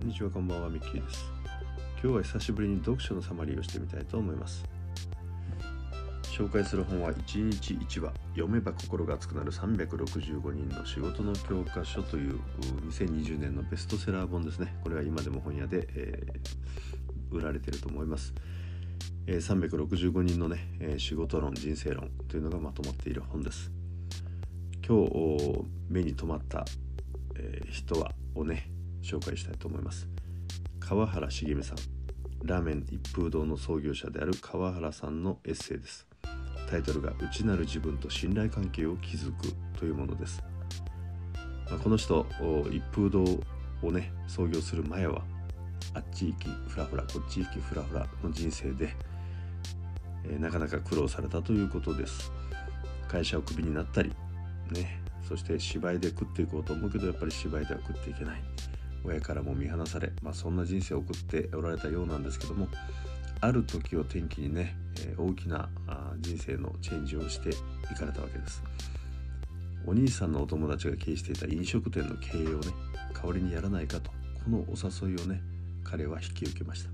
こんにちはこんばんはミッキーです。今日は久しぶりに読書のサマリーをしてみたいと思います。紹介する本は1日1話読めば心が熱くなる365人の仕事の教科書という2020年のベストセラー本ですね。これは今でも本屋で、えー、売られていると思います。え365人のね、え仕事論人生論というのがまとまっている本です。今日目に留まった、え人はをね紹介したいと思います。川原茂美さん。ラーメン一風堂の創業者である川原さんのエッセイです。タイトルが「内なる自分と信頼関係を築く」というものです、まあ、この人一風堂をね創業する前はあっち行きフラフラこっち行きフラフラの人生で、えー、なかなか苦労されたということです。会社をクビになったりねそして芝居で食っていこうと思うけどやっぱり芝居では食っていけない。親からも見放され、まあ、そんな人生を送っておられたようなんですけどもある時を転機にね、え、大きな人生のチェンジをしていかれたわけです。お兄さんのお友達が経営していた飲食店の経営をね代わりにやらないかとこのお誘いをね彼は引き受けました。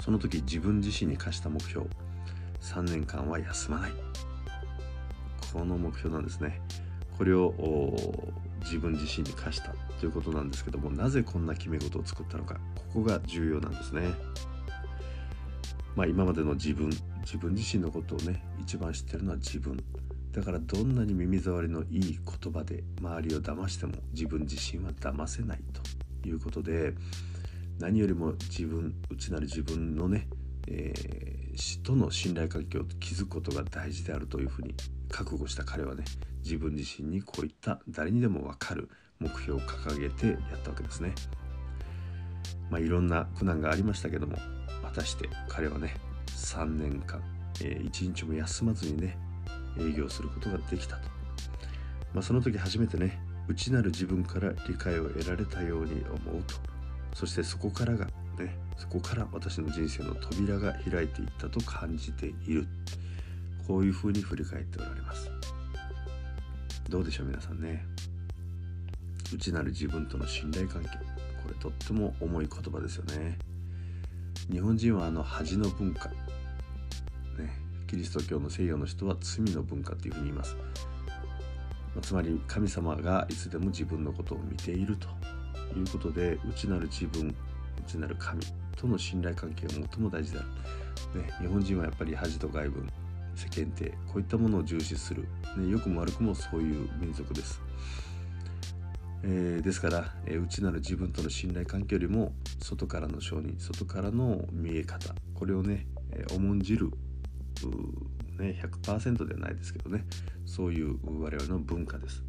その時自分自身に課した目標3年間は休まない。この目標なんですね。これを自分自身に課したということなんですけどもなぜこんな決め事を作ったのかここが重要なんですね。まあ今までの自分自分自身のことをね一番知ってるのは自分。だからどんなに耳障りのいい言葉で周りを騙しても自分自身は騙せないということで何よりも自分内なる自分のね、えー、死との信頼関係を築くことが大事であるというふうに覚悟した彼はね自分自身にこういった誰にでも分かる目標を掲げてやったわけですね。まあ、いろんな苦難がありましたけども果たして彼はね3年間、えー、1日も休まずにね営業することができたと、まあ、その時初めてね内なる自分から理解を得られたように思うと。そしてそこからがねそこから私の人生の扉が開いていったと感じている。こういうふうに振り返っておられます。どうでしょう皆さんね。内なる自分との信頼関係。これとっても重い言葉ですよね。日本人はあの恥の文化。ね。キリスト教の西洋の人は罪の文化っていうふうに言います。つまり神様がいつでも自分のことを見ていると。いうことで内なる自分内なる神との信頼関係が最も大事である、ね、日本人はやっぱり恥と外文世間体こういったものを重視する、ね、良くも悪くもそういう民族です、えー、ですから、えー、内なる自分との信頼関係よりも外からの承認外からの見え方。これをね、えー、重んじるね、100%ではないですけどね。そういう我々の文化です。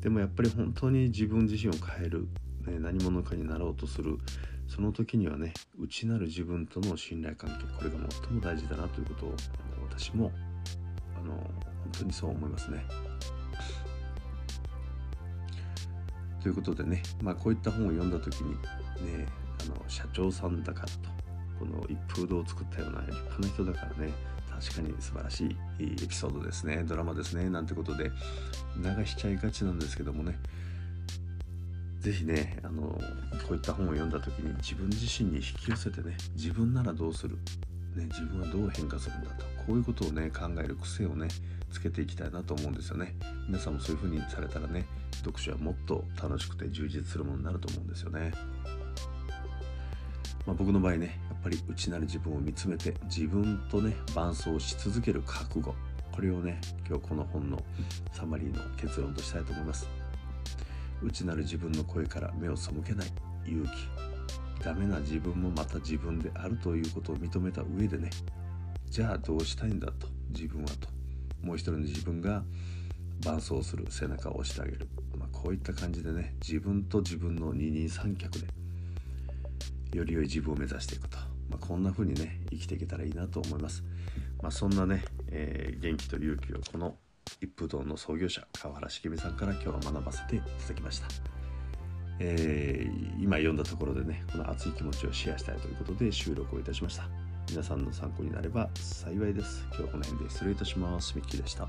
でもやっぱり本当に自分自身を変える、ね、何者かになろうとする。その時にはね内なる自分との信頼関係これが最も大事だなということを私もあの本当にそう思いますね。ということでね、まあ、こういった本を読んだ時にねあの社長さんだからとこの一風堂を作ったような立派な人だからね確かに素晴らしいエピソードですねドラマですねなんてことで流しちゃいがちなんですけどもね是非ねあのこういった本を読んだ時に自分自身に引き寄せてね自分ならどうする、ね、自分はどう変化するんだとこういうことをね考える癖をねつけていきたいなと思うんですよね。皆さんもそういう風にされたらね読書はもっと楽しくて充実するものになると思うんですよね、まあ、僕の場合ねやっぱり内なる自分を見つめて自分とね伴走し続ける覚悟。これをね今日この本のサマリーの結論としたいと思います。内なる自分の声から目を背けない勇気。ダメな自分もまた自分であるということを認めた上でねじゃあどうしたいんだと。自分はと。もう一人の自分が伴走する。背中を押してあげる、まあ、こういった感じでね。自分と自分の二人三脚で。より良い自分を目指していくと、まあ、こんな風にね生きていけたらいいなと思います、まあ、そんなね、えー、元気と勇気をこの一風堂の創業者川原茂美さんから今日は学ばせていただきました、えー、今読んだところでねこの熱い気持ちをシェアしたいということで収録をいたしました。皆さんの参考になれば幸いです。今日はこの辺で失礼いたします。ミッキーでした。